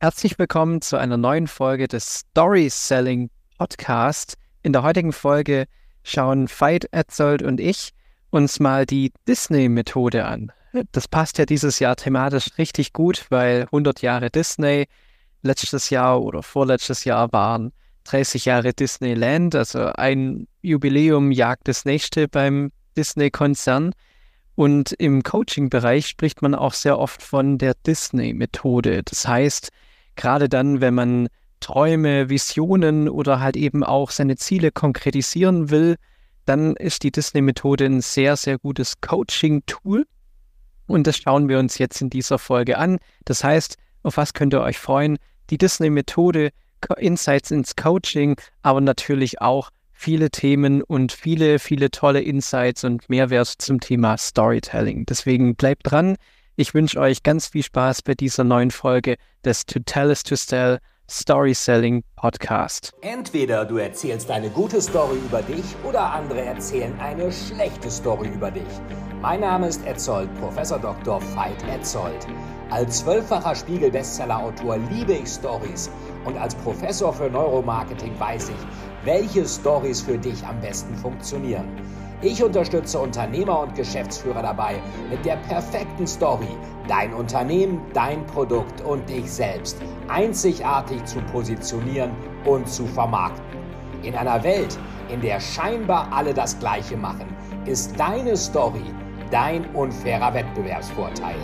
Herzlich willkommen zu einer neuen Folge des Story Selling Podcast. In der heutigen Folge schauen Veit Etzold und ich uns mal die Disney-Methode an. Das passt ja dieses Jahr thematisch richtig gut, weil 100 Jahre Disney letztes Jahr oder vorletztes Jahr waren 30 Jahre Disneyland, also ein Jubiläum jagt das nächste beim Disney-Konzern. Und im Coaching-Bereich spricht man auch sehr oft von der Disney-Methode. Das heißt, gerade dann, wenn man Träume, Visionen oder halt eben auch seine Ziele konkretisieren will, dann ist die Disney-Methode ein sehr, sehr gutes Coaching-Tool. Und das schauen wir uns jetzt in dieser Folge an. Das heißt, auf was könnt ihr euch freuen? Die Disney-Methode, Insights ins Coaching, aber natürlich auch viele Themen und viele, viele tolle Insights und Mehrwert zum Thema Storytelling. Deswegen bleibt dran. Ich wünsche euch ganz viel Spaß bei dieser neuen Folge des To Tell is to Sell Story Selling Podcast. Entweder du erzählst eine gute Story über dich oder andere erzählen eine schlechte Story über dich. Mein Name ist Etzold, Professor Dr. Veit Etzold. Als zwölffacher Spiegel-Bestseller-Autor liebe ich Stories und als Professor für Neuromarketing weiß ich, welche Stories für dich am besten funktionieren. Ich unterstütze Unternehmer und Geschäftsführer dabei, mit der perfekten Story dein Unternehmen, dein Produkt und dich selbst einzigartig zu positionieren und zu vermarkten. In einer Welt, in der scheinbar alle das Gleiche machen, ist deine Story dein unfairer Wettbewerbsvorteil.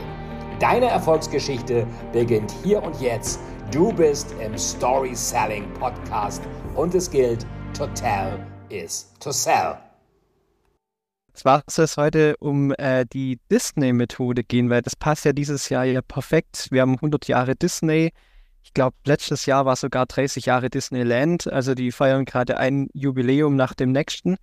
Deine Erfolgsgeschichte beginnt hier und jetzt. Du bist im Story Selling Podcast und es gilt, to tell is to sell. Zwar soll es heute um äh, die Disney-Methode gehen, weil das passt ja dieses Jahr ja perfekt. Wir haben 100 Jahre Disney. Ich glaube, letztes Jahr war sogar 30 Jahre Disneyland. Also die feiern gerade ein Jubiläum nach dem nächsten.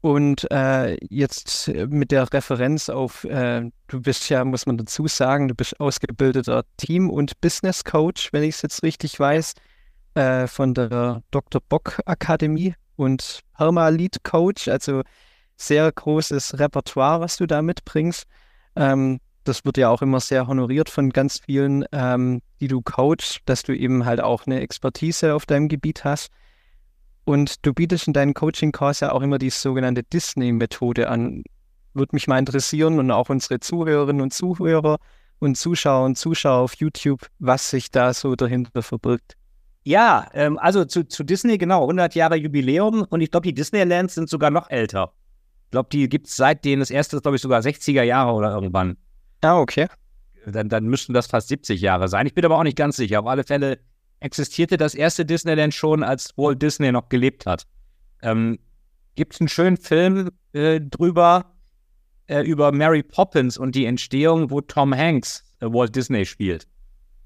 Und äh, jetzt mit der Referenz auf, äh, du bist ja, muss man dazu sagen, du bist ausgebildeter Team- und Business Coach, wenn ich es jetzt richtig weiß, äh, von der Dr. Bock Akademie und Perma Lead Coach. Also sehr großes Repertoire, was du da mitbringst. Ähm, das wird ja auch immer sehr honoriert von ganz vielen, ähm, die du coachst, dass du eben halt auch eine Expertise auf deinem Gebiet hast. Und du bietest in deinen Coaching-Kurs ja auch immer die sogenannte Disney-Methode an. Würde mich mal interessieren und auch unsere Zuhörerinnen und Zuhörer und Zuschauer und Zuschauer auf YouTube, was sich da so dahinter verbirgt. Ja, ähm, also zu, zu Disney genau, 100 Jahre Jubiläum und ich glaube, die Disneylands sind sogar noch älter glaube, die gibt es seitdem, das erste ist, glaube ich, sogar 60er Jahre oder irgendwann. Ah, okay. Dann, dann müssten das fast 70 Jahre sein. Ich bin aber auch nicht ganz sicher. Auf alle Fälle existierte das erste Disneyland schon, als Walt Disney noch gelebt hat. Ähm, gibt es einen schönen Film äh, drüber, äh, über Mary Poppins und die Entstehung, wo Tom Hanks äh, Walt Disney spielt.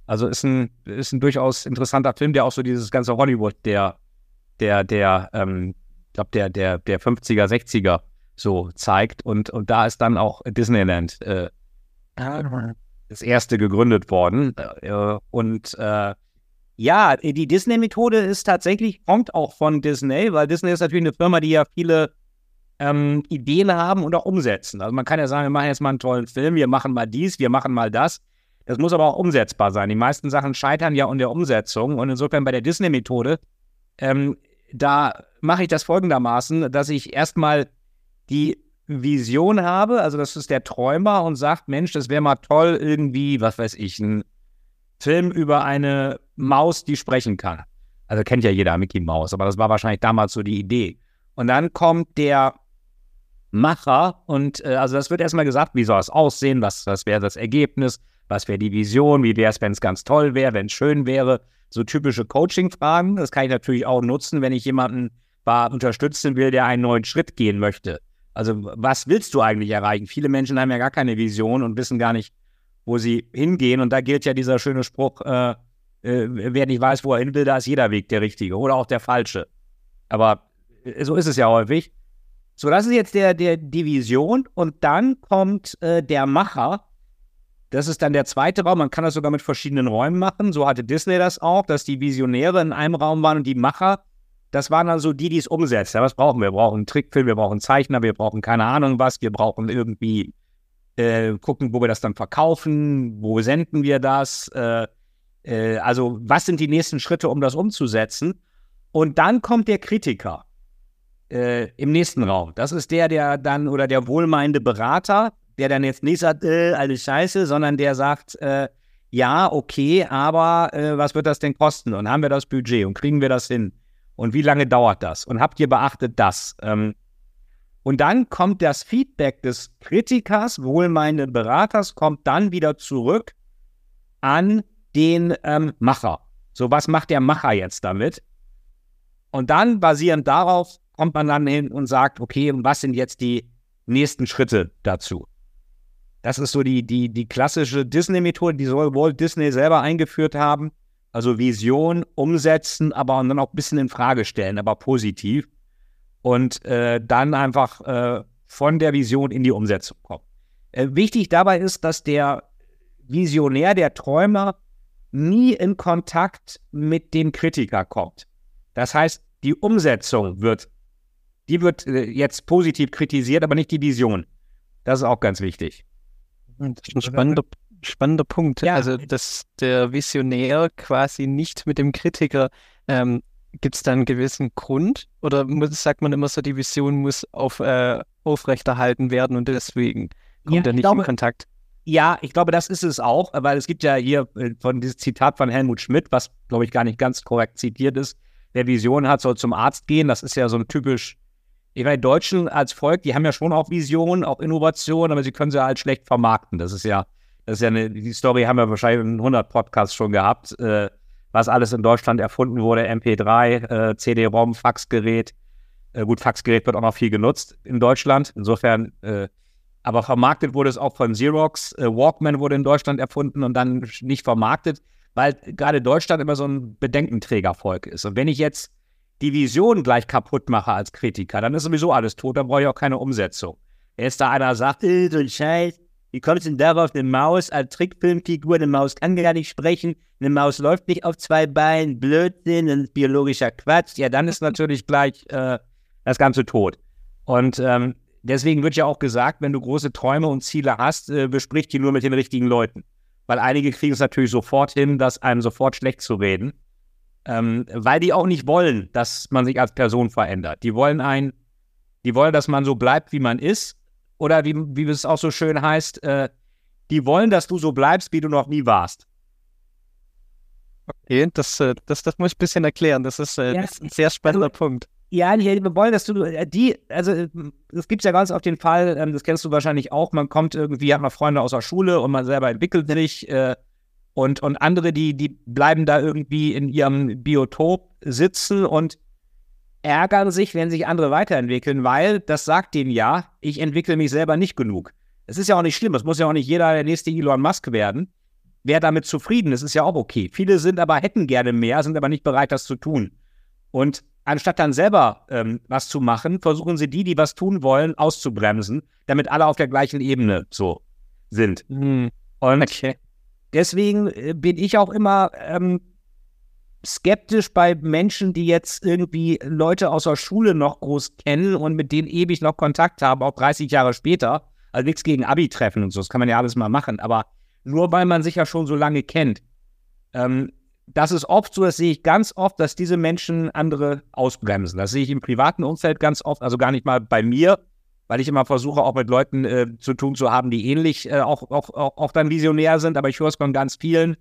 Also ist ein, ist ein durchaus interessanter Film, der auch so dieses ganze Hollywood der, der, der, ähm, glaube der, der, der 50er, 60er so zeigt. Und, und da ist dann auch Disneyland äh, das erste gegründet worden. Äh, und äh, ja, die Disney-Methode ist tatsächlich, kommt auch von Disney, weil Disney ist natürlich eine Firma, die ja viele ähm, Ideen haben und auch umsetzen. Also man kann ja sagen, wir machen jetzt mal einen tollen Film, wir machen mal dies, wir machen mal das. Das muss aber auch umsetzbar sein. Die meisten Sachen scheitern ja an der Umsetzung. Und insofern bei der Disney-Methode, ähm, da mache ich das folgendermaßen, dass ich erstmal die Vision habe, also das ist der Träumer und sagt, Mensch, das wäre mal toll, irgendwie, was weiß ich, ein Film über eine Maus, die sprechen kann. Also kennt ja jeder Mickey Maus, aber das war wahrscheinlich damals so die Idee. Und dann kommt der Macher und äh, also das wird erstmal gesagt, wie soll es aussehen, was, was wäre das Ergebnis, was wäre die Vision, wie wäre es, wenn es ganz toll wäre, wenn es schön wäre. So typische Coaching-Fragen. Das kann ich natürlich auch nutzen, wenn ich jemanden unterstützen will, der einen neuen Schritt gehen möchte. Also was willst du eigentlich erreichen? Viele Menschen haben ja gar keine Vision und wissen gar nicht, wo sie hingehen. Und da gilt ja dieser schöne Spruch, äh, äh, wer nicht weiß, wo er hin will, da ist jeder Weg der richtige oder auch der falsche. Aber äh, so ist es ja häufig. So, das ist jetzt der, der, die Vision. Und dann kommt äh, der Macher. Das ist dann der zweite Raum. Man kann das sogar mit verschiedenen Räumen machen. So hatte Disney das auch, dass die Visionäre in einem Raum waren und die Macher das waren dann so die, die es umsetzen. was brauchen wir? Wir brauchen einen Trickfilm, wir brauchen einen Zeichner, wir brauchen keine Ahnung was, wir brauchen irgendwie äh, gucken, wo wir das dann verkaufen, wo senden wir das, äh, Äh, also, was sind die nächsten Schritte, um das umzusetzen? Und dann kommt der Kritiker äh, im nächsten Raum. Das ist der, der dann, oder der wohlmeinende Berater, der dann jetzt nicht sagt, äh, alles scheiße, sondern der sagt, äh, ja, okay, aber äh, was wird das denn kosten? Und haben wir das Budget und kriegen wir das hin? Und wie lange dauert das? Und habt ihr beachtet das? Ähm, und dann kommt das Feedback des Kritikers, wohlmeinenden Beraters, kommt dann wieder zurück an den ähm, Macher. So, was macht der Macher jetzt damit? Und dann, basierend darauf, kommt man dann hin und sagt, okay, was sind jetzt die nächsten Schritte dazu? Das ist so die, die, die klassische Disney-Methode, die soll Walt Disney selber eingeführt haben. Also Vision umsetzen, aber dann auch ein bisschen in Frage stellen, aber positiv. Und äh, dann einfach äh, von der Vision in die Umsetzung kommen. Äh, wichtig dabei ist, dass der Visionär, der Träumer, nie in Kontakt mit dem Kritiker kommt. Das heißt, die Umsetzung wird, die wird äh, jetzt positiv kritisiert, aber nicht die Vision. Das ist auch ganz wichtig. Das ist ein spannender, spannender Punkt. Ja. Also, dass der Visionär quasi nicht mit dem Kritiker, ähm, gibt es da einen gewissen Grund? Oder muss, sagt man immer so, die Vision muss auf, äh, aufrechterhalten werden und deswegen kommt ja, er nicht glaube, in Kontakt? Ja, ich glaube, das ist es auch, weil es gibt ja hier äh, von dieses Zitat von Helmut Schmidt, was, glaube ich, gar nicht ganz korrekt zitiert ist. Wer Vision hat, soll zum Arzt gehen. Das ist ja so ein typisch ich meine, Deutschen als Volk, die haben ja schon auch Visionen, auch Innovationen, aber sie können sie halt schlecht vermarkten. Das ist ja, das ist ja eine, die Story haben wir wahrscheinlich in 100 Podcasts schon gehabt, äh, was alles in Deutschland erfunden wurde, MP3, äh, CD-ROM, Faxgerät. Äh, gut, Faxgerät wird auch noch viel genutzt in Deutschland. Insofern, äh, aber vermarktet wurde es auch von Xerox. Äh, Walkman wurde in Deutschland erfunden und dann nicht vermarktet, weil gerade Deutschland immer so ein Bedenkenträgervolk ist. Und wenn ich jetzt die Vision gleich kaputt mache als Kritiker, dann ist sowieso alles tot, dann brauche ich auch keine Umsetzung. Erst da einer sagt, äh, so ein Scheiß, wie kommst du denn darauf, eine Maus als Trickfilmfigur, eine Maus kann gar nicht sprechen, eine Maus läuft nicht auf zwei Beinen, Blödsinn, das biologischer Quatsch, ja, dann ist natürlich gleich äh, das Ganze tot. Und ähm, deswegen wird ja auch gesagt, wenn du große Träume und Ziele hast, äh, besprich die nur mit den richtigen Leuten. Weil einige kriegen es natürlich sofort hin, das einem sofort schlecht zu reden ähm, weil die auch nicht wollen, dass man sich als Person verändert. Die wollen ein, die wollen, dass man so bleibt, wie man ist. Oder wie, wie es auch so schön heißt, äh, die wollen, dass du so bleibst, wie du noch nie warst. Okay, das, äh, das, das muss ich ein bisschen erklären. Das ist, äh, ja, das ist ein sehr spannender also, Punkt. Ja, die wollen, dass du äh, die, also es gibt ja ganz oft den Fall, ähm, das kennst du wahrscheinlich auch, man kommt irgendwie, hat mal Freunde aus der Schule und man selber entwickelt sich, äh, und, und andere, die, die bleiben da irgendwie in ihrem Biotop sitzen und ärgern sich, wenn sich andere weiterentwickeln, weil das sagt denen ja, ich entwickle mich selber nicht genug. Es ist ja auch nicht schlimm, es muss ja auch nicht jeder der nächste Elon Musk werden. Wer damit zufrieden ist, ist ja auch okay. Viele sind aber, hätten gerne mehr, sind aber nicht bereit, das zu tun. Und anstatt dann selber ähm, was zu machen, versuchen sie die, die was tun wollen, auszubremsen, damit alle auf der gleichen Ebene so sind. Hm. Und okay deswegen äh, bin ich auch immer ähm, skeptisch bei Menschen, die jetzt irgendwie Leute aus der Schule noch groß kennen und mit denen ewig noch Kontakt haben, auch 30 Jahre später. Also nichts gegen Abi-Treffen und so, das kann man ja alles mal machen, aber nur weil man sich ja schon so lange kennt. Ähm, das ist oft so, das sehe ich ganz oft, dass diese Menschen andere ausbremsen. Das sehe ich im privaten Umfeld ganz oft, also gar nicht mal bei mir, weil ich immer versuche, auch mit Leuten äh, zu tun zu haben, die ähnlich äh, auch, auch, auch, auch dann visionär sind, aber ich höre es von ganz vielen,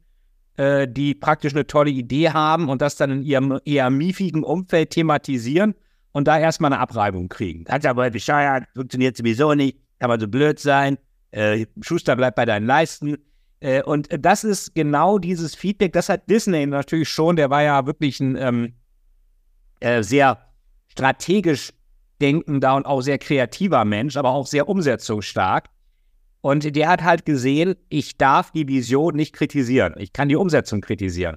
äh, die praktisch eine tolle Idee haben und das dann in ihrem eher miefigen Umfeld thematisieren und da erstmal eine Abreibung kriegen. Hat aber bescheuert, funktioniert sowieso nicht, kann man so blöd sein, äh, Schuster bleibt bei deinen Leisten. Äh, und das ist genau dieses Feedback, das hat Disney natürlich schon, der war ja wirklich ein ähm, äh, sehr strategisch denkender und auch sehr kreativer Mensch, aber auch sehr umsetzungsstark. Und der hat halt gesehen, ich darf die Vision nicht kritisieren. Ich kann die Umsetzung kritisieren,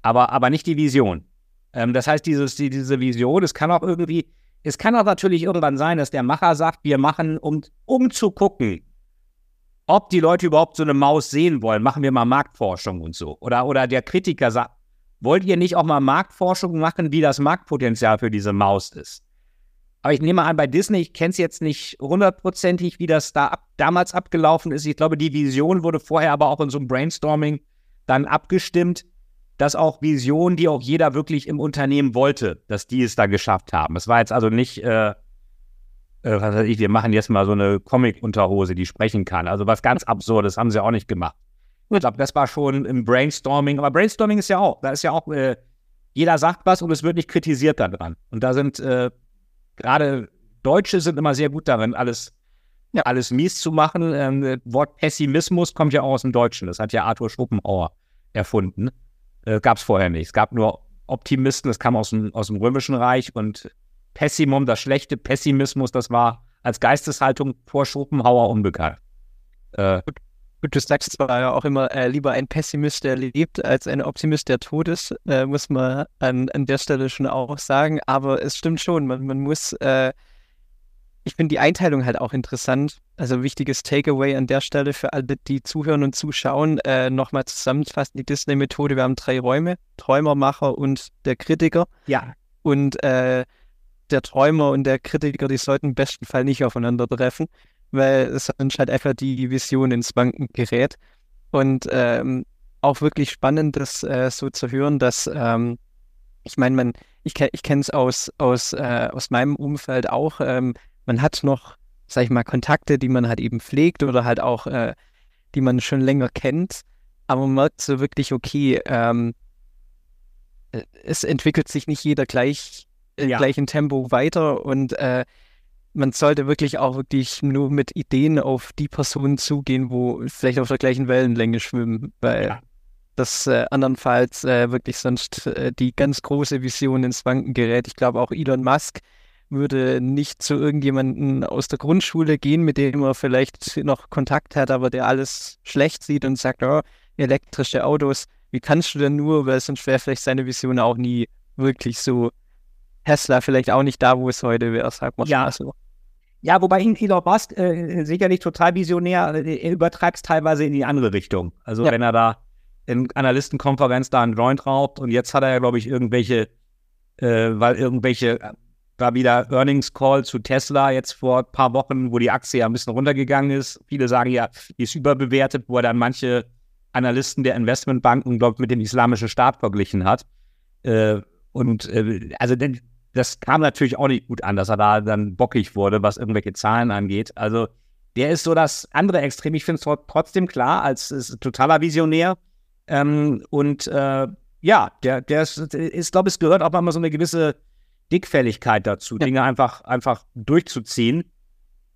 aber, aber nicht die Vision. Ähm, das heißt, dieses, die, diese Vision, es kann auch irgendwie, es kann auch natürlich irgendwann sein, dass der Macher sagt, wir machen, um, um zu gucken, ob die Leute überhaupt so eine Maus sehen wollen, machen wir mal Marktforschung und so. Oder, oder der Kritiker sagt, wollt ihr nicht auch mal Marktforschung machen, wie das Marktpotenzial für diese Maus ist? Aber ich nehme an, bei Disney, ich kenne es jetzt nicht hundertprozentig, wie das da ab, damals abgelaufen ist. Ich glaube, die Vision wurde vorher aber auch in so einem Brainstorming dann abgestimmt. dass auch Visionen, die auch jeder wirklich im Unternehmen wollte, dass die es da geschafft haben. Es war jetzt also nicht, äh, äh, was weiß ich, wir machen jetzt mal so eine Comic-Unterhose, die sprechen kann. Also was ganz Absurdes haben sie auch nicht gemacht. Ich glaube, das war schon im Brainstorming. Aber Brainstorming ist ja auch, da ist ja auch, äh, jeder sagt was und es wird nicht kritisiert daran. Und da sind äh, gerade Deutsche sind immer sehr gut darin, alles, ja. alles mies zu machen. Ähm, Wort Pessimismus kommt ja auch aus dem Deutschen. Das hat ja Arthur Schopenhauer erfunden. Äh, gab es vorher nicht. Es gab nur Optimisten, das kam aus dem, aus dem Römischen Reich und Pessimum, das schlechte Pessimismus, das war als Geisteshaltung vor Schopenhauer unbekannt. Äh, Gut, du sagst zwar ja auch immer, äh, lieber ein Pessimist, der lebt, als ein Optimist, der tot ist, äh, muss man an, an der Stelle schon auch sagen. Aber es stimmt schon, man, man muss, äh, ich finde die Einteilung halt auch interessant. Also wichtiges Takeaway an der Stelle für alle, die zuhören und zuschauen, äh, nochmal zusammenfassen, die Disney-Methode. Wir haben drei Räume, Träumermacher und der Kritiker. Ja. Und äh, der Träumer und der Kritiker, die sollten im besten Fall nicht aufeinandertreffen weil es sonst halt einfach die Vision ins Banken gerät. Und ähm, auch wirklich spannend, das äh, so zu hören, dass ähm, ich meine, man, ich, ich kenne es aus, aus, äh, aus meinem Umfeld auch, ähm, man hat noch, sag ich mal, Kontakte, die man halt eben pflegt oder halt auch, äh, die man schon länger kennt, aber man merkt so wirklich, okay, ähm, äh, es entwickelt sich nicht jeder gleich, äh, ja. gleich in Tempo weiter und äh, man sollte wirklich auch wirklich nur mit Ideen auf die Personen zugehen, wo vielleicht auf der gleichen Wellenlänge schwimmen, weil ja. das äh, andernfalls äh, wirklich sonst äh, die ganz große Vision ins Wanken gerät. Ich glaube auch Elon Musk würde nicht zu irgendjemandem aus der Grundschule gehen, mit dem er vielleicht noch Kontakt hat, aber der alles schlecht sieht und sagt, oh, elektrische Autos, wie kannst du denn nur, weil sonst wäre vielleicht seine Vision auch nie wirklich so Tesla vielleicht auch nicht da, wo es heute wäre, sagt man ja. so. Ja, wobei Elon Musk äh, sicherlich total visionär, äh, er übertreibt es teilweise in die andere Richtung. Also ja. wenn er da in Analystenkonferenz da einen Joint raubt und jetzt hat er ja, glaube ich, irgendwelche, äh, weil irgendwelche, äh, war wieder Earnings Call zu Tesla jetzt vor ein paar Wochen, wo die Aktie ja ein bisschen runtergegangen ist. Viele sagen ja, die ist überbewertet, wo er dann manche Analysten der Investmentbanken, glaube ich, mit dem islamischen Staat verglichen hat. Äh, und äh, also das kam natürlich auch nicht gut an, dass er da dann bockig wurde, was irgendwelche Zahlen angeht. Also der ist so das andere Extrem. Ich finde es trotzdem klar, als totaler Visionär. Ähm, und äh, ja, der, der ist, ist glaube ich, es gehört auch immer so eine gewisse Dickfälligkeit dazu, ja. Dinge einfach, einfach durchzuziehen.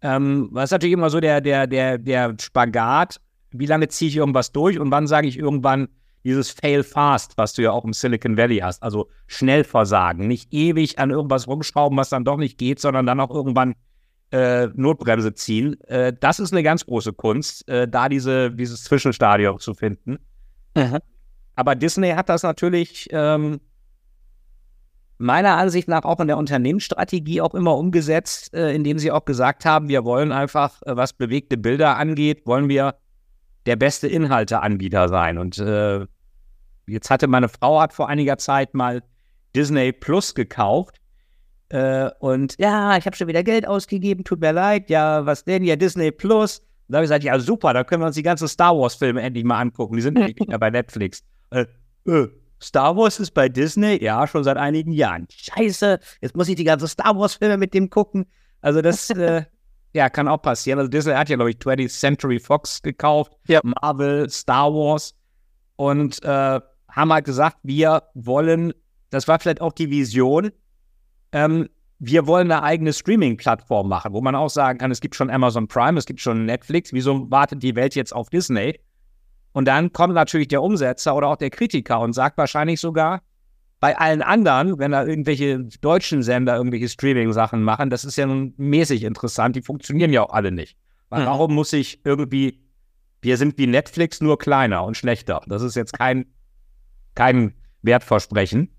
Ähm, was ist natürlich immer so der, der, der, der Spagat, wie lange ziehe ich irgendwas durch und wann sage ich irgendwann, dieses Fail Fast, was du ja auch im Silicon Valley hast, also schnell versagen, nicht ewig an irgendwas rumschrauben, was dann doch nicht geht, sondern dann auch irgendwann äh, Notbremse ziehen. Äh, das ist eine ganz große Kunst, äh, da diese, dieses Zwischenstadium zu finden. Mhm. Aber Disney hat das natürlich ähm, meiner Ansicht nach auch in der Unternehmensstrategie auch immer umgesetzt, äh, indem sie auch gesagt haben, wir wollen einfach, äh, was bewegte Bilder angeht, wollen wir der beste Inhalteanbieter sein. Und äh, jetzt hatte meine Frau hat vor einiger Zeit mal Disney Plus gekauft. Äh, und ja, ich habe schon wieder Geld ausgegeben, tut mir leid. Ja, was denn? Ja, Disney Plus. Da habe ich gesagt, ja, super, da können wir uns die ganzen Star Wars-Filme endlich mal angucken. Die sind nicht mehr bei Netflix. Äh, äh, Star Wars ist bei Disney? Ja, schon seit einigen Jahren. Scheiße, jetzt muss ich die ganzen Star Wars-Filme mit dem gucken. Also das, äh, ja, kann auch passieren. Also Disney hat ja, glaube ich, 20th Century Fox gekauft, ja. Marvel, Star Wars und äh, haben halt gesagt, wir wollen, das war vielleicht auch die Vision, ähm, wir wollen eine eigene Streaming-Plattform machen, wo man auch sagen kann, es gibt schon Amazon Prime, es gibt schon Netflix, wieso wartet die Welt jetzt auf Disney? Und dann kommt natürlich der Umsetzer oder auch der Kritiker und sagt wahrscheinlich sogar, bei allen anderen, wenn da irgendwelche deutschen Sender irgendwelche Streaming-Sachen machen, das ist ja nun mäßig interessant, die funktionieren ja auch alle nicht. Weil mhm. warum muss ich irgendwie, wir sind wie Netflix, nur kleiner und schlechter. Das ist jetzt kein, kein Wertversprechen.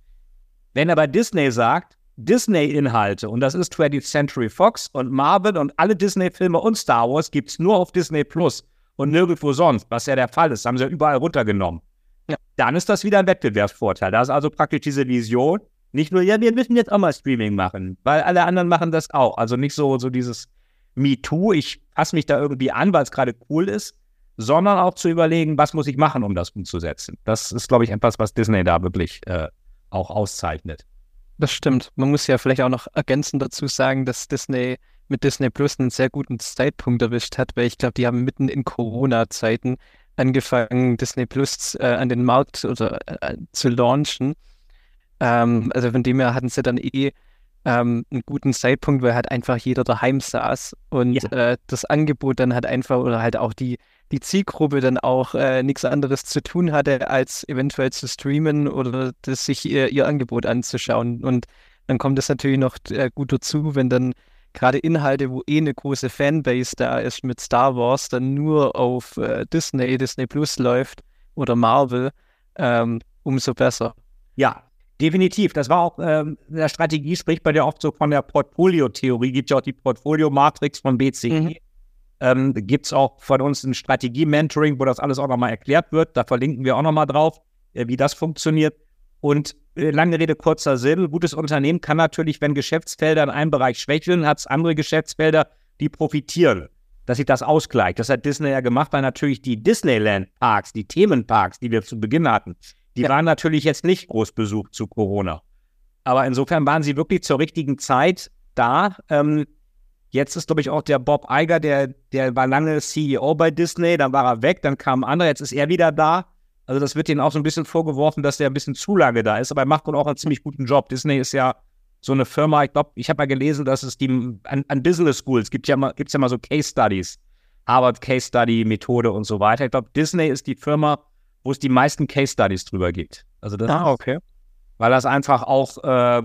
Wenn aber Disney sagt, Disney-Inhalte, und das ist 20th Century Fox und Marvel und alle Disney-Filme und Star Wars gibt es nur auf Disney Plus und nirgendwo sonst, was ja der Fall ist, haben sie ja überall runtergenommen. Dann ist das wieder ein Wettbewerbsvorteil. Da ist also praktisch diese Vision, nicht nur, ja, wir müssen jetzt auch mal Streaming machen, weil alle anderen machen das auch. Also nicht so, so dieses Me Too, ich passe mich da irgendwie an, weil es gerade cool ist, sondern auch zu überlegen, was muss ich machen, um das umzusetzen. Das ist, glaube ich, etwas, was Disney da wirklich äh, auch auszeichnet. Das stimmt. Man muss ja vielleicht auch noch ergänzend dazu sagen, dass Disney mit Disney Plus einen sehr guten Zeitpunkt erwischt hat, weil ich glaube, die haben mitten in Corona-Zeiten angefangen, Disney Plus äh, an den Markt oder äh, zu launchen. Ähm, also von dem her hatten sie dann eh ähm, einen guten Zeitpunkt, weil halt einfach jeder daheim saß und ja. äh, das Angebot dann halt einfach oder halt auch die, die Zielgruppe dann auch äh, nichts anderes zu tun hatte, als eventuell zu streamen oder das, sich ihr, ihr Angebot anzuschauen. Und dann kommt es natürlich noch äh, gut dazu, wenn dann gerade Inhalte, wo eh eine große Fanbase da ist mit Star Wars, dann nur auf äh, Disney, Disney Plus läuft oder Marvel, ähm, umso besser. Ja, definitiv. Das war auch ähm, in der Strategie, spricht bei dir oft so von der Portfolio-Theorie, gibt ja auch die Portfolio-Matrix von BCG. Mhm. Ähm, gibt es auch von uns ein Strategie-Mentoring, wo das alles auch nochmal erklärt wird. Da verlinken wir auch nochmal drauf, äh, wie das funktioniert. Und äh, lange Rede, kurzer Sinn. Gutes Unternehmen kann natürlich, wenn Geschäftsfelder in einem Bereich schwächeln, hat es andere Geschäftsfelder, die profitieren, dass sich das ausgleicht. Das hat Disney ja gemacht, weil natürlich die Disneyland-Parks, die Themenparks, die wir zu Beginn hatten, die ja. waren natürlich jetzt nicht groß besucht zu Corona. Aber insofern waren sie wirklich zur richtigen Zeit da. Ähm, jetzt ist, glaube ich, auch der Bob Iger, der, der war lange CEO bei Disney, dann war er weg, dann kam ein anderer, jetzt ist er wieder da. Also das wird ihnen auch so ein bisschen vorgeworfen, dass der ein bisschen zu lange da ist, aber er macht wohl auch einen ziemlich guten Job. Disney ist ja so eine Firma, ich glaube, ich habe mal gelesen, dass es die an, an Business Schools gibt ja mal, gibt's ja mal so Case Studies, Harvard Case Study Methode und so weiter. Ich glaube, Disney ist die Firma, wo es die meisten Case Studies drüber gibt. Also das ah, okay. weil das einfach auch äh,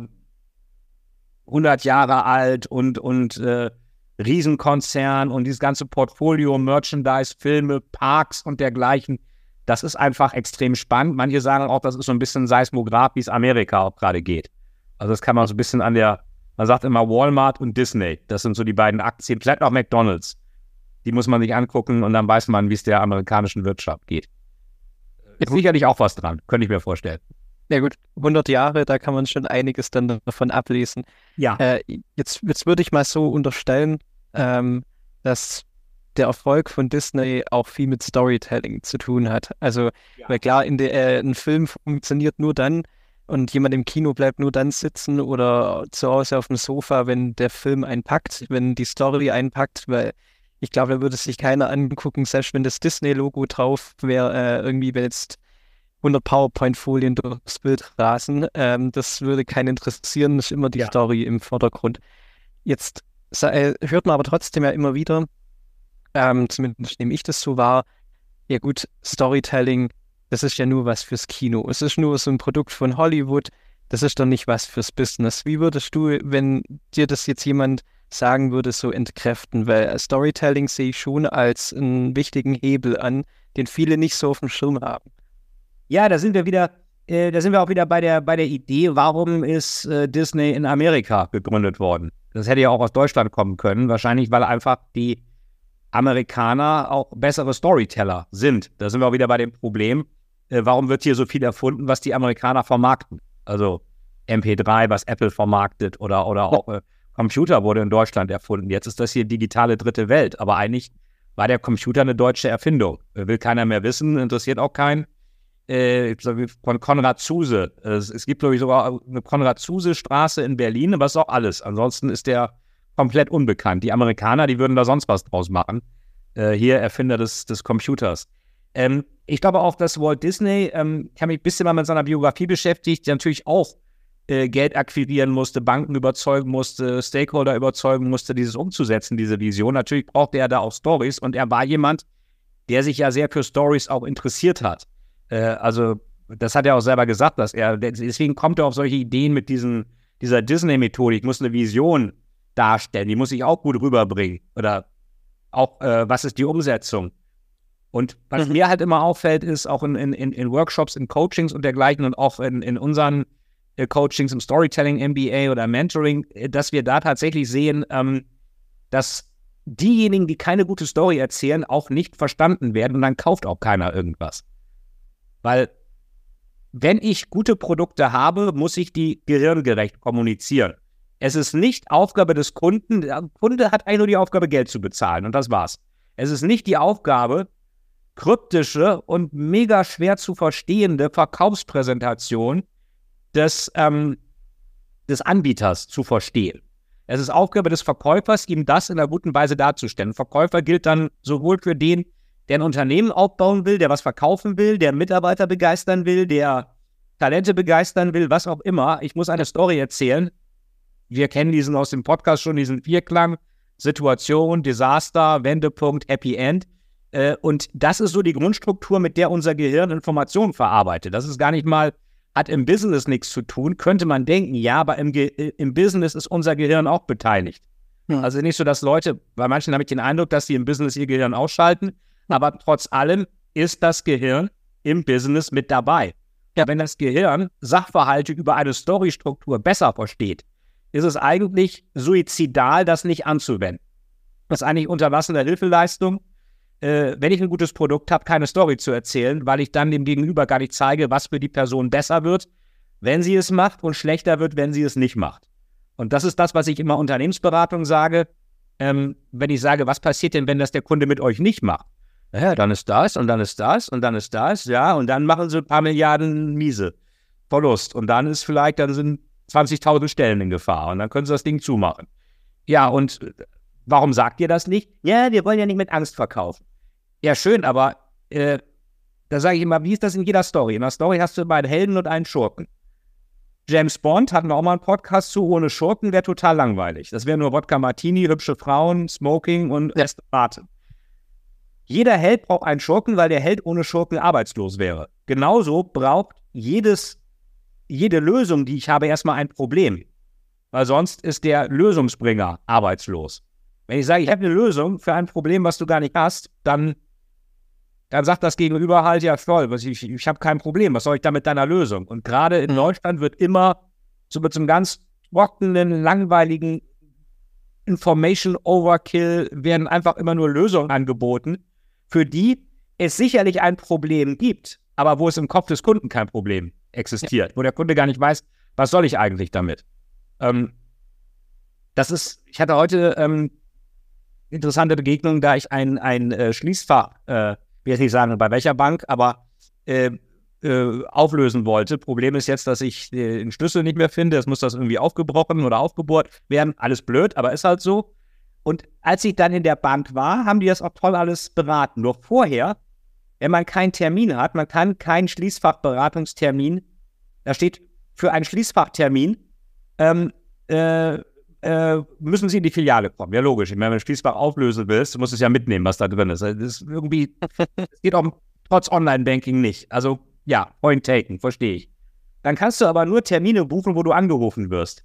100 Jahre alt und und äh, Riesenkonzern und dieses ganze Portfolio, Merchandise, Filme, Parks und dergleichen das ist einfach extrem spannend. Manche sagen auch, das ist so ein bisschen Seismograph, wie es Amerika auch gerade geht. Also das kann man so ein bisschen an der, man sagt immer Walmart und Disney. Das sind so die beiden Aktien, vielleicht auch McDonalds. Die muss man sich angucken und dann weiß man, wie es der amerikanischen Wirtschaft geht. Ist sicherlich auch was dran, könnte ich mir vorstellen. Ja gut, 100 Jahre, da kann man schon einiges dann davon ablesen. Ja. Äh, jetzt, jetzt würde ich mal so unterstellen, ähm, dass der Erfolg von Disney auch viel mit Storytelling zu tun hat. Also, ja. weil klar, in der, äh, ein Film funktioniert nur dann und jemand im Kino bleibt nur dann sitzen oder zu Hause auf dem Sofa, wenn der Film einpackt, wenn die Story einpackt, weil ich glaube, da würde sich keiner angucken, selbst wenn das Disney-Logo drauf wäre, äh, irgendwie, wenn jetzt 100 PowerPoint-Folien durchs Bild rasen. Ähm, das würde keinen interessieren, das ist immer die ja. Story im Vordergrund. Jetzt äh, hört man aber trotzdem ja immer wieder, ähm, zumindest nehme ich das so wahr, ja gut, Storytelling, das ist ja nur was fürs Kino. Es ist nur so ein Produkt von Hollywood, das ist doch nicht was fürs Business. Wie würdest du, wenn dir das jetzt jemand sagen würde, so entkräften? Weil Storytelling sehe ich schon als einen wichtigen Hebel an, den viele nicht so auf dem Schirm haben. Ja, da sind wir wieder, äh, da sind wir auch wieder bei der, bei der Idee, warum ist äh, Disney in Amerika gegründet worden? Das hätte ja auch aus Deutschland kommen können, wahrscheinlich, weil einfach die Amerikaner auch bessere Storyteller sind. Da sind wir auch wieder bei dem Problem, äh, warum wird hier so viel erfunden, was die Amerikaner vermarkten? Also MP3, was Apple vermarktet oder, oder auch äh, Computer wurde in Deutschland erfunden. Jetzt ist das hier digitale dritte Welt, aber eigentlich war der Computer eine deutsche Erfindung. Äh, will keiner mehr wissen, interessiert auch keinen. Äh, von Konrad Zuse. Es, es gibt, glaube ich, sogar eine Konrad Zuse-Straße in Berlin, aber ist auch alles. Ansonsten ist der komplett unbekannt. Die Amerikaner, die würden da sonst was draus machen. Äh, hier Erfinder des, des Computers. Ähm, ich glaube auch, dass Walt Disney, ähm, ich habe mich ein bisschen mal mit seiner Biografie beschäftigt, der natürlich auch äh, Geld akquirieren musste, Banken überzeugen musste, Stakeholder überzeugen musste, dieses umzusetzen, diese Vision. Natürlich brauchte er da auch Stories und er war jemand, der sich ja sehr für Stories auch interessiert hat. Äh, also, das hat er auch selber gesagt, dass er, deswegen kommt er auf solche Ideen mit diesen, dieser Disney-Methodik, muss eine Vision darstellen. Die muss ich auch gut rüberbringen. Oder auch, äh, was ist die Umsetzung? Und was mhm. mir halt immer auffällt, ist auch in, in, in Workshops, in Coachings und dergleichen und auch in, in unseren äh, Coachings im Storytelling MBA oder Mentoring, äh, dass wir da tatsächlich sehen, ähm, dass diejenigen, die keine gute Story erzählen, auch nicht verstanden werden und dann kauft auch keiner irgendwas. Weil wenn ich gute Produkte habe, muss ich die gehirngerecht kommunizieren. Es ist nicht Aufgabe des Kunden. Der Kunde hat eigentlich nur die Aufgabe, Geld zu bezahlen und das war's. Es ist nicht die Aufgabe kryptische und mega schwer zu verstehende Verkaufspräsentation des, ähm, des Anbieters zu verstehen. Es ist Aufgabe des Verkäufers, ihm das in einer guten Weise darzustellen. Verkäufer gilt dann sowohl für den, der ein Unternehmen aufbauen will, der was verkaufen will, der Mitarbeiter begeistern will, der Talente begeistern will, was auch immer. Ich muss eine Story erzählen. Wir kennen diesen aus dem Podcast schon, diesen Vierklang. Situation, Desaster, Wendepunkt, Happy End. Äh, und das ist so die Grundstruktur, mit der unser Gehirn Informationen verarbeitet. Das ist gar nicht mal, hat im Business nichts zu tun, könnte man denken, ja, aber im, Ge äh, im Business ist unser Gehirn auch beteiligt. Ja. Also nicht so, dass Leute, bei manchen habe ich den Eindruck, dass sie im Business ihr Gehirn ausschalten, aber trotz allem ist das Gehirn im Business mit dabei. Ja. Wenn das Gehirn Sachverhalte über eine Storystruktur besser versteht, ist es eigentlich suizidal, das nicht anzuwenden. Das ist eigentlich unterlassene Hilfeleistung äh, wenn ich ein gutes Produkt habe, keine Story zu erzählen, weil ich dann dem Gegenüber gar nicht zeige, was für die Person besser wird, wenn sie es macht und schlechter wird, wenn sie es nicht macht. Und das ist das, was ich immer Unternehmensberatung sage. Ähm, wenn ich sage, was passiert denn, wenn das der Kunde mit euch nicht macht? Ja, dann ist das und dann ist das und dann ist das, ja, und dann machen sie ein paar Milliarden miese Verlust. Und dann ist vielleicht, dann sind 20.000 Stellen in Gefahr und dann können sie das Ding zumachen. Ja, und Warum sagt ihr das nicht? Ja, wir wollen ja nicht mit Angst verkaufen. Ja, schön, aber äh, da sage ich immer, wie ist das in jeder Story? In der Story hast du immer einen Helden und einen Schurken. James Bond hatten wir auch mal einen Podcast zu, ohne Schurken wäre total langweilig. Das wäre nur Wodka Martini, hübsche Frauen, Smoking und Restaurate. Jeder Held braucht einen Schurken, weil der Held ohne Schurken arbeitslos wäre. Genauso braucht jedes, jede Lösung, die ich habe, erstmal ein Problem. Weil sonst ist der Lösungsbringer arbeitslos. Wenn ich sage, ich habe eine Lösung für ein Problem, was du gar nicht hast, dann, dann sagt das Gegenüber halt, ja, voll, ich, ich habe kein Problem, was soll ich da mit deiner Lösung? Und gerade in mhm. Deutschland wird immer so mit so einem ganz trockenen, langweiligen Information Overkill werden einfach immer nur Lösungen angeboten, für die es sicherlich ein Problem gibt, aber wo es im Kopf des Kunden kein Problem existiert, ja. wo der Kunde gar nicht weiß, was soll ich eigentlich damit? Ähm, das ist, ich hatte heute ähm, interessante Begegnung, da ich ein, ein äh, Schließfach, äh, will jetzt nicht sagen bei welcher Bank, aber äh, äh, auflösen wollte. Problem ist jetzt, dass ich äh, den Schlüssel nicht mehr finde. Es muss das irgendwie aufgebrochen oder aufgebohrt werden. Alles blöd, aber ist halt so. Und als ich dann in der Bank war, haben die das auch toll alles beraten. Nur vorher, wenn man keinen Termin hat, man kann keinen Schließfachberatungstermin, da steht für einen Schließfachtermin, ähm, äh, äh, müssen sie in die Filiale kommen. Ja, logisch. wenn du Schließfach auflösen willst, du musst es ja mitnehmen, was da drin ist. Das ist irgendwie, das geht auch trotz Online-Banking nicht. Also, ja, point taken, verstehe ich. Dann kannst du aber nur Termine buchen, wo du angerufen wirst.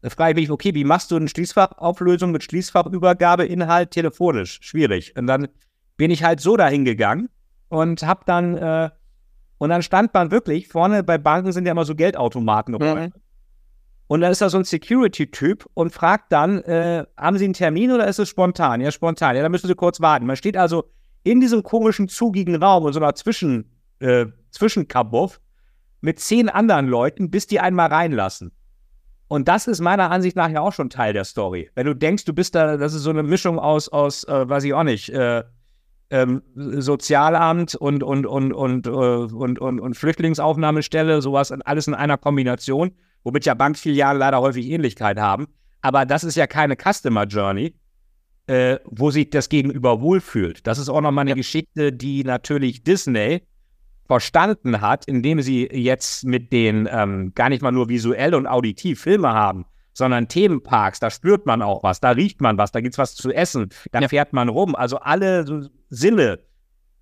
Da frage ich mich, okay, wie machst du eine Schließfachauflösung mit Schließfachübergabeinhalt telefonisch? Schwierig. Und dann bin ich halt so dahin gegangen und hab dann, äh, und dann stand man wirklich, vorne bei Banken sind ja immer so Geldautomaten. Mhm. Und dann ist da so ein Security-Typ und fragt dann, äh, haben Sie einen Termin oder ist es spontan? Ja, spontan. Ja, dann müssen Sie kurz warten. Man steht also in diesem komischen, zugigen Raum in so einer Zwischen, äh, Zwischenkabuff mit zehn anderen Leuten, bis die einmal reinlassen. Und das ist meiner Ansicht nach ja auch schon Teil der Story. Wenn du denkst, du bist da, das ist so eine Mischung aus, aus äh, weiß ich auch nicht, äh, ähm, Sozialamt und, und, und, und, äh, und, und, und Flüchtlingsaufnahmestelle, sowas alles in einer Kombination womit ja Bankfilialen leider häufig Ähnlichkeit haben. Aber das ist ja keine Customer Journey, äh, wo sich das Gegenüber wohlfühlt. Das ist auch nochmal eine Geschichte, die natürlich Disney verstanden hat, indem sie jetzt mit den ähm, gar nicht mal nur visuell und auditiv Filme haben, sondern Themenparks, da spürt man auch was, da riecht man was, da gibt es was zu essen, da ja. fährt man rum. Also alle Sinne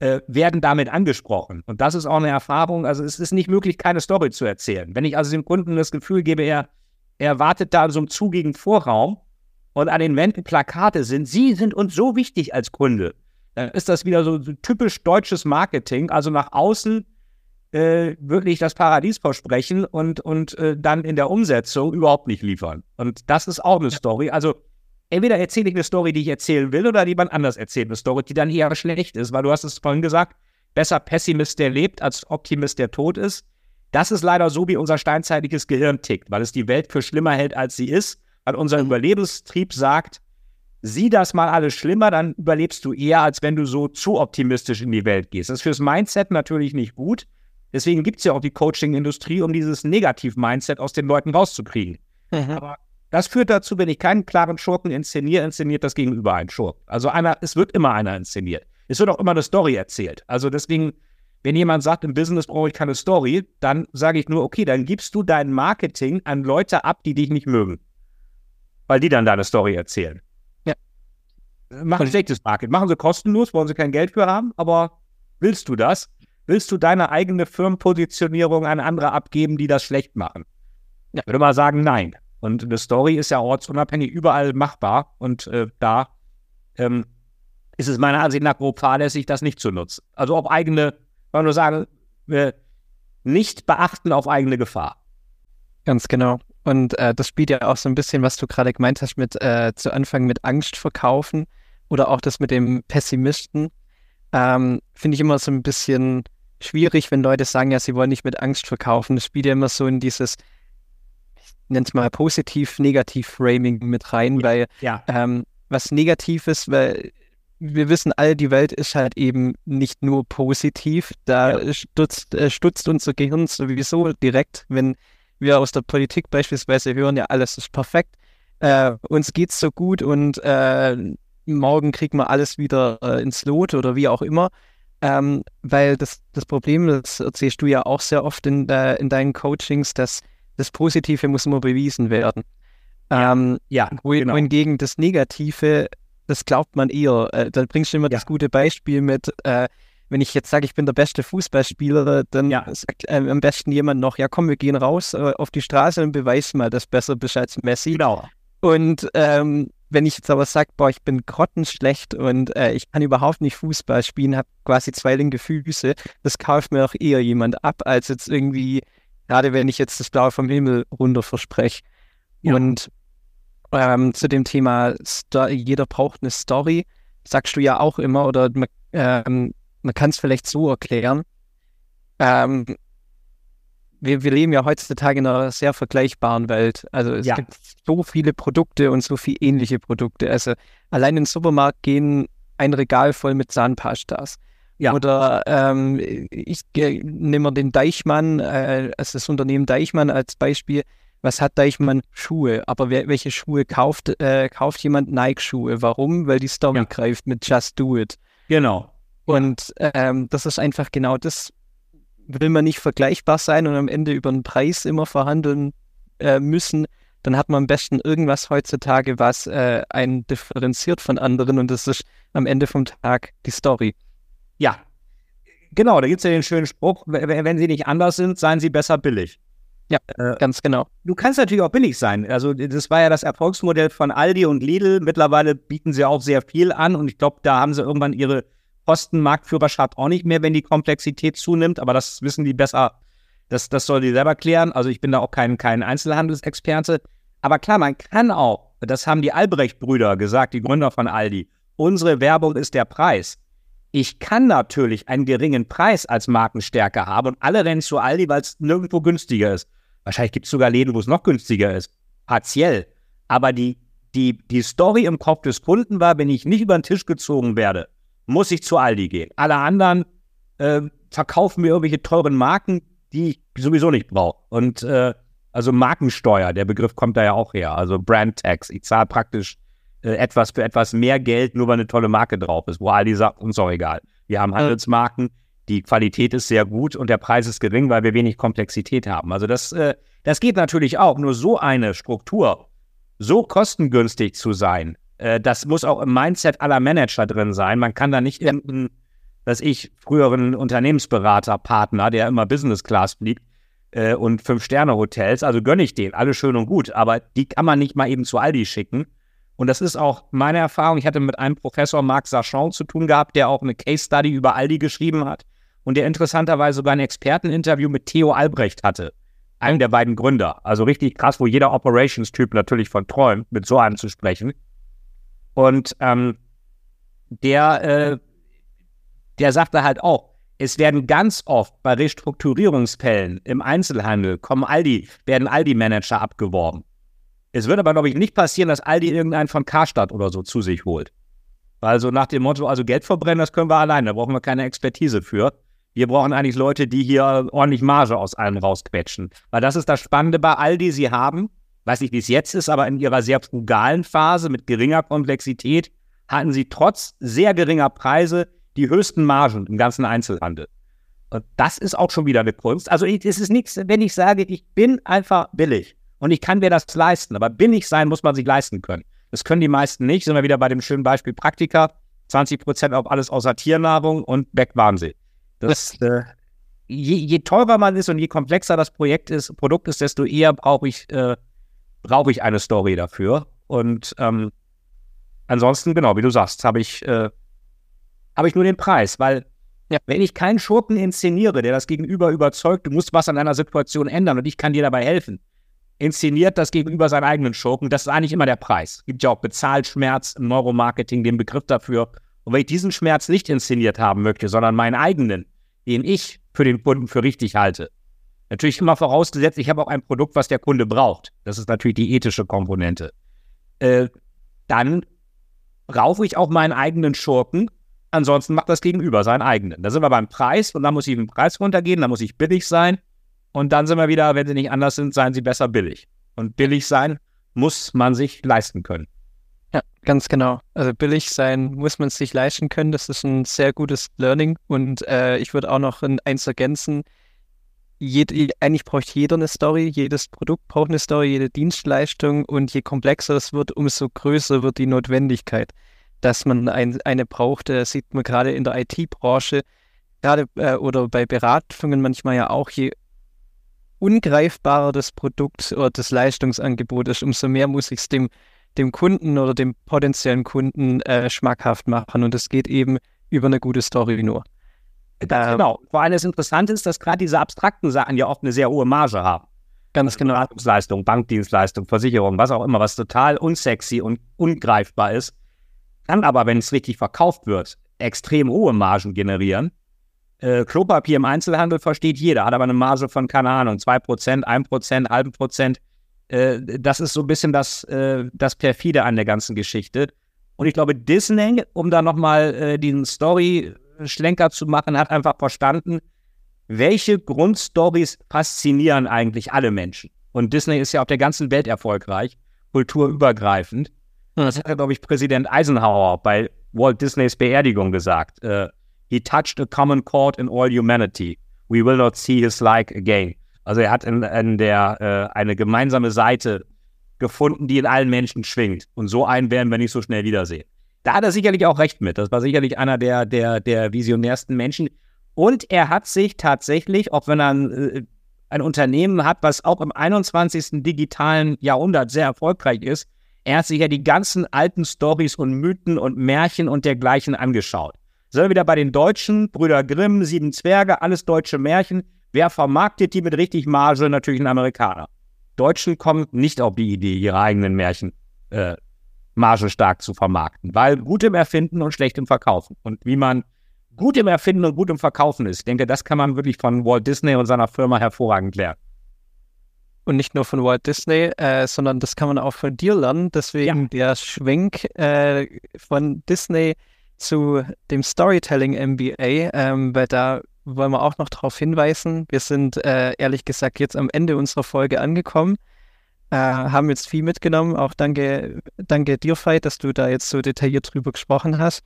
äh, werden damit angesprochen. Und das ist auch eine Erfahrung. Also es ist nicht möglich, keine Story zu erzählen. Wenn ich also dem Kunden das Gefühl gebe, er, er wartet da in so einem zugigen Vorraum und an den Wänden Plakate sind, Sie sind uns so wichtig als Kunde, dann ist das wieder so, so typisch deutsches Marketing. Also nach außen äh, wirklich das Paradies versprechen und, und äh, dann in der Umsetzung überhaupt nicht liefern. Und das ist auch eine Story. Also entweder erzähle ich eine Story, die ich erzählen will, oder jemand anders erzählt eine Story, die dann eher schlecht ist, weil du hast es vorhin gesagt, besser Pessimist, der lebt, als Optimist, der tot ist. Das ist leider so, wie unser steinzeitliches Gehirn tickt, weil es die Welt für schlimmer hält, als sie ist, weil unser Überlebenstrieb sagt, sieh das mal alles schlimmer, dann überlebst du eher, als wenn du so zu optimistisch in die Welt gehst. Das ist fürs Mindset natürlich nicht gut. Deswegen gibt es ja auch die Coaching-Industrie, um dieses Negativ-Mindset aus den Leuten rauszukriegen. Mhm. Aber das führt dazu, wenn ich keinen klaren Schurken inszeniere, inszeniert das Gegenüber einen Schurken. Also einer, es wird immer einer inszeniert. Es wird auch immer eine Story erzählt. Also deswegen, wenn jemand sagt, im Business brauche ich keine Story, dann sage ich nur, okay, dann gibst du dein Marketing an Leute ab, die dich nicht mögen. Weil die dann deine Story erzählen. Ja. Machen schlechtes Marketing. Machen sie kostenlos, wollen sie kein Geld für haben, aber willst du das? Willst du deine eigene Firmenpositionierung an andere abgeben, die das schlecht machen? Ja. Ich würde mal sagen, nein. Und eine Story ist ja ortsunabhängig überall machbar. Und äh, da ähm, ist es meiner Ansicht nach grob fahrlässig, das nicht zu nutzen. Also auf eigene, man nur sagen, äh, nicht beachten auf eigene Gefahr. Ganz genau. Und äh, das spielt ja auch so ein bisschen, was du gerade gemeint hast, mit äh, zu Anfang mit Angst verkaufen oder auch das mit dem Pessimisten. Ähm, Finde ich immer so ein bisschen schwierig, wenn Leute sagen, ja, sie wollen nicht mit Angst verkaufen. Das spielt ja immer so in dieses, ich nenne es mal positiv-negativ-Framing mit rein, weil ja. ähm, was Negatives, weil wir wissen alle, die Welt ist halt eben nicht nur positiv. Da ja. stutzt, äh, stutzt unser Gehirn sowieso direkt, wenn wir aus der Politik beispielsweise hören, ja, alles ist perfekt. Äh, uns geht's so gut und äh, morgen kriegen wir alles wieder äh, ins Lot oder wie auch immer. Ähm, weil das, das Problem, das erzählst du ja auch sehr oft in, de, in deinen Coachings, dass das Positive muss immer bewiesen werden. Ähm, ja, ja genau. wohingegen das Negative, das glaubt man eher. Äh, da bringst du immer ja. das gute Beispiel mit, äh, wenn ich jetzt sage, ich bin der beste Fußballspieler, dann ja. sagt äh, am besten jemand noch, ja komm, wir gehen raus äh, auf die Straße und beweis mal, dass du besser bist als Messi. Genau. Und ähm, wenn ich jetzt aber sage, boah, ich bin grottenschlecht und äh, ich kann überhaupt nicht Fußball spielen, habe quasi zwei linke Füße, das kauft mir auch eher jemand ab, als jetzt irgendwie, gerade wenn ich jetzt das Blaue vom Himmel runter verspreche. Ja. Und ähm, zu dem Thema, Sto jeder braucht eine Story, sagst du ja auch immer, oder man, ähm, man kann es vielleicht so erklären. Ähm, wir, wir leben ja heutzutage in einer sehr vergleichbaren Welt. Also es ja. gibt so viele Produkte und so viele ähnliche Produkte. Also allein in den Supermarkt gehen ein Regal voll mit Zahnpastas. Ja. Oder ähm, ich nehme mal den Deichmann, äh, also das Unternehmen Deichmann als Beispiel. Was hat Deichmann? Schuhe. Aber wer, welche Schuhe kauft, äh, kauft jemand Nike-Schuhe? Warum? Weil die Story ja. greift mit Just Do It. Genau. Und ähm, das ist einfach genau das, will man nicht vergleichbar sein und am Ende über den Preis immer verhandeln äh, müssen, dann hat man am besten irgendwas heutzutage, was äh, einen differenziert von anderen und das ist am Ende vom Tag die Story. Ja, genau, da gibt es ja den schönen Spruch, wenn sie nicht anders sind, seien sie besser billig. Ja, äh, ganz genau. Du kannst natürlich auch billig sein. Also das war ja das Erfolgsmodell von Aldi und Lidl. Mittlerweile bieten sie auch sehr viel an und ich glaube, da haben sie irgendwann ihre Postenmarktführerschaft auch nicht mehr, wenn die Komplexität zunimmt, aber das wissen die besser. Das, das soll die selber klären. Also ich bin da auch kein, kein Einzelhandelsexperte. Aber klar, man kann auch, das haben die Albrecht-Brüder gesagt, die Gründer von Aldi, unsere Werbung ist der Preis. Ich kann natürlich einen geringen Preis als Markenstärke haben und alle rennen zu Aldi, weil es nirgendwo günstiger ist. Wahrscheinlich gibt es sogar Läden, wo es noch günstiger ist. Partiell. Aber die, die, die Story im Kopf des Kunden war, wenn ich nicht über den Tisch gezogen werde, muss ich zu Aldi gehen. Alle anderen äh, verkaufen mir irgendwelche teuren Marken, die ich sowieso nicht brauche. Und äh, also Markensteuer, der Begriff kommt da ja auch her. Also Brand Tax. Ich zahle praktisch äh, etwas für etwas mehr Geld, nur weil eine tolle Marke drauf ist, wo Aldi sagt, uns auch egal. Wir haben Handelsmarken, die Qualität ist sehr gut und der Preis ist gering, weil wir wenig Komplexität haben. Also das, äh, das geht natürlich auch. Nur so eine Struktur, so kostengünstig zu sein, äh, das muss auch im Mindset aller Manager drin sein. Man kann da nicht irgendeinen, dass ich, früheren Unternehmensberaterpartner, der immer Business Class fliegt äh, und Fünf-Sterne-Hotels, also gönne ich den, alles schön und gut, aber die kann man nicht mal eben zu Aldi schicken. Und das ist auch meine Erfahrung. Ich hatte mit einem Professor Marc Sachon zu tun gehabt, der auch eine Case Study über Aldi geschrieben hat und der interessanterweise sogar ein Experteninterview mit Theo Albrecht hatte, einem der beiden Gründer. Also richtig krass, wo jeder Operations-Typ natürlich von träumt, mit so einem zu sprechen. Und ähm, der, äh, der sagte halt auch, es werden ganz oft bei Restrukturierungsfällen im Einzelhandel kommen Aldi, werden Aldi-Manager abgeworben. Es wird aber, glaube ich, nicht passieren, dass Aldi irgendeinen von Karstadt oder so zu sich holt. Also nach dem Motto, also Geld verbrennen, das können wir alleine, da brauchen wir keine Expertise für. Wir brauchen eigentlich Leute, die hier ordentlich Marge aus allem rausquetschen. Weil das ist das Spannende bei Aldi. Sie haben, weiß nicht, wie es jetzt ist, aber in ihrer sehr frugalen Phase mit geringer Komplexität hatten sie trotz sehr geringer Preise die höchsten Margen im ganzen Einzelhandel. Und das ist auch schon wieder eine Kunst. Also es ist nichts, wenn ich sage, ich bin einfach billig und ich kann mir das leisten. Aber billig sein muss man sich leisten können. Das können die meisten nicht. Sind wir wieder bei dem schönen Beispiel Praktika. 20 Prozent auf alles außer Tiernahrung und weg waren sie. Das, äh, je, je, teurer man ist und je komplexer das Projekt ist, Produkt ist, desto eher brauche ich, äh, brauche ich eine Story dafür. Und ähm, ansonsten, genau, wie du sagst, habe ich, äh, habe ich nur den Preis, weil ja. wenn ich keinen Schurken inszeniere, der das Gegenüber überzeugt, du musst was an einer Situation ändern und ich kann dir dabei helfen, inszeniert das Gegenüber seinen eigenen Schurken. Das ist eigentlich immer der Preis. Es gibt ja auch Bezahlschmerz im Neuromarketing, den Begriff dafür. Und wenn ich diesen Schmerz nicht inszeniert haben möchte, sondern meinen eigenen, den ich für den Kunden für richtig halte, natürlich immer vorausgesetzt, ich habe auch ein Produkt, was der Kunde braucht. Das ist natürlich die ethische Komponente. Äh, dann brauche ich auch meinen eigenen Schurken. Ansonsten macht das Gegenüber seinen eigenen. Da sind wir beim Preis und dann muss ich den Preis runtergehen, dann muss ich billig sein und dann sind wir wieder, wenn sie nicht anders sind, seien sie besser billig. Und billig sein muss man sich leisten können. Ja, ganz genau. Also billig sein muss man sich leisten können. Das ist ein sehr gutes Learning. Und äh, ich würde auch noch eins ergänzen. Jed, eigentlich braucht jeder eine Story, jedes Produkt braucht eine Story, jede Dienstleistung. Und je komplexer es wird, umso größer wird die Notwendigkeit, dass man ein, eine braucht. Das sieht man gerade in der IT-Branche, gerade äh, oder bei Beratungen manchmal ja auch, je ungreifbarer das Produkt oder das Leistungsangebot ist, umso mehr muss ich es dem, dem Kunden oder dem potenziellen Kunden äh, schmackhaft machen. Und das geht eben über eine gute Story nur. Ganz ähm, genau. Vor allem das Interessante ist, dass gerade diese abstrakten Sachen ja oft eine sehr hohe Marge haben. Ganz also genau. Beratungsleistung, Bankdienstleistung, Versicherung, was auch immer, was total unsexy und ungreifbar ist, kann aber, wenn es richtig verkauft wird, extrem hohe Margen generieren. Äh, Klopapier im Einzelhandel versteht jeder, hat aber eine Marge von, keine Ahnung, 2%, 1%, halben Prozent. Äh, das ist so ein bisschen das, äh, das Perfide an der ganzen Geschichte. Und ich glaube, Disney, um da nochmal äh, diesen Story-Schlenker zu machen, hat einfach verstanden, welche Grundstories faszinieren eigentlich alle Menschen. Und Disney ist ja auf der ganzen Welt erfolgreich, kulturübergreifend. Das hat, glaube ich, Präsident Eisenhower bei Walt Disneys Beerdigung gesagt. Äh, He touched a common chord in all humanity. We will not see his like again. Also er hat in, in der äh, eine gemeinsame Seite gefunden, die in allen Menschen schwingt. Und so einen werden wir nicht so schnell wiedersehen. Da hat er sicherlich auch recht mit. Das war sicherlich einer der, der, der visionärsten Menschen. Und er hat sich tatsächlich, auch wenn er ein, äh, ein Unternehmen hat, was auch im 21. digitalen Jahrhundert sehr erfolgreich ist, er hat sich ja die ganzen alten Stories und Mythen und Märchen und dergleichen angeschaut. Sind wir wieder bei den Deutschen, Brüder Grimm, Sieben Zwerge, alles deutsche Märchen. Wer vermarktet die mit richtig Marge? Natürlich ein Amerikaner. Deutschen kommen nicht auf die Idee, ihre eigenen Märchen äh, margenstark zu vermarkten, weil gut im Erfinden und schlecht im Verkaufen. Und wie man gut im Erfinden und gut im Verkaufen ist, ich denke, das kann man wirklich von Walt Disney und seiner Firma hervorragend lernen. Und nicht nur von Walt Disney, äh, sondern das kann man auch von dir lernen. Deswegen ja. der Schwenk äh, von Disney zu dem Storytelling MBA, ähm, weil da wollen wir auch noch darauf hinweisen. Wir sind äh, ehrlich gesagt jetzt am Ende unserer Folge angekommen, äh, haben jetzt viel mitgenommen. Auch danke, danke dir, Veit, dass du da jetzt so detailliert drüber gesprochen hast.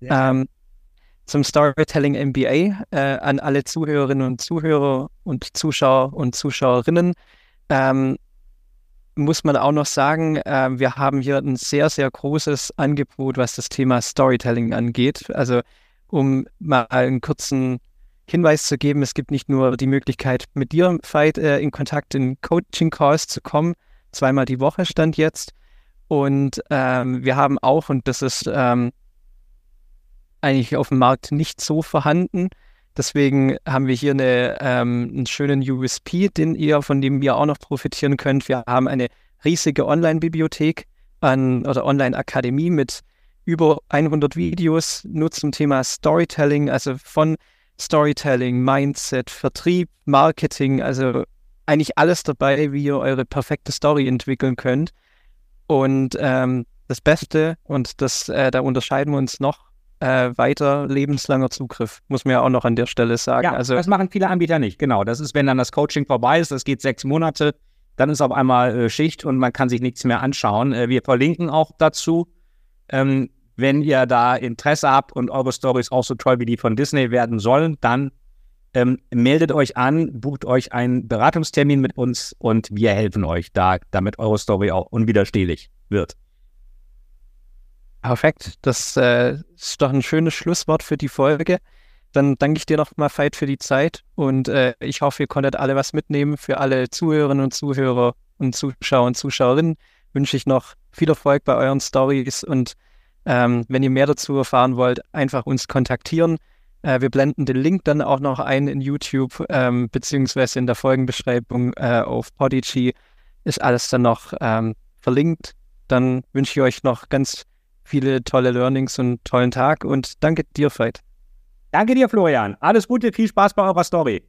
Ja. Ähm, zum Storytelling MBA äh, an alle Zuhörerinnen und Zuhörer und Zuschauer und Zuschauerinnen. Ähm, muss man auch noch sagen, äh, wir haben hier ein sehr, sehr großes Angebot, was das Thema Storytelling angeht. Also um mal einen kurzen Hinweis zu geben, es gibt nicht nur die Möglichkeit, mit dir, Veit, äh, in Kontakt in Coaching-Calls zu kommen, zweimal die Woche stand jetzt. Und ähm, wir haben auch, und das ist ähm, eigentlich auf dem Markt nicht so vorhanden, Deswegen haben wir hier eine, ähm, einen schönen USP, den ihr, von dem ihr auch noch profitieren könnt. Wir haben eine riesige Online-Bibliothek oder Online-Akademie mit über 100 Videos nur zum Thema Storytelling, also von Storytelling, Mindset, Vertrieb, Marketing, also eigentlich alles dabei, wie ihr eure perfekte Story entwickeln könnt. Und ähm, das Beste, und das, äh, da unterscheiden wir uns noch äh, weiter, lebenslanger Zugriff, muss man ja auch noch an der Stelle sagen. Ja, also, das machen viele Anbieter nicht, genau. Das ist, wenn dann das Coaching vorbei ist, das geht sechs Monate, dann ist auf einmal äh, Schicht und man kann sich nichts mehr anschauen. Äh, wir verlinken auch dazu. Ähm, wenn ihr da Interesse habt und eure Stories auch so toll wie die von Disney werden sollen, dann ähm, meldet euch an, bucht euch einen Beratungstermin mit uns und wir helfen euch da, damit eure Story auch unwiderstehlich wird. Perfekt. Das äh, ist doch ein schönes Schlusswort für die Folge. Dann danke ich dir nochmal, Veit, für die Zeit und äh, ich hoffe, ihr konntet alle was mitnehmen. Für alle Zuhörerinnen und Zuhörer und Zuschauer und Zuschauerinnen wünsche ich noch viel Erfolg bei euren Stories und ähm, wenn ihr mehr dazu erfahren wollt, einfach uns kontaktieren. Äh, wir blenden den Link dann auch noch ein in YouTube, ähm, beziehungsweise in der Folgenbeschreibung äh, auf Podigy ist alles dann noch ähm, verlinkt. Dann wünsche ich euch noch ganz viele tolle Learnings und tollen Tag und danke dir, Veit. Danke dir, Florian. Alles Gute, viel Spaß bei eurer Story.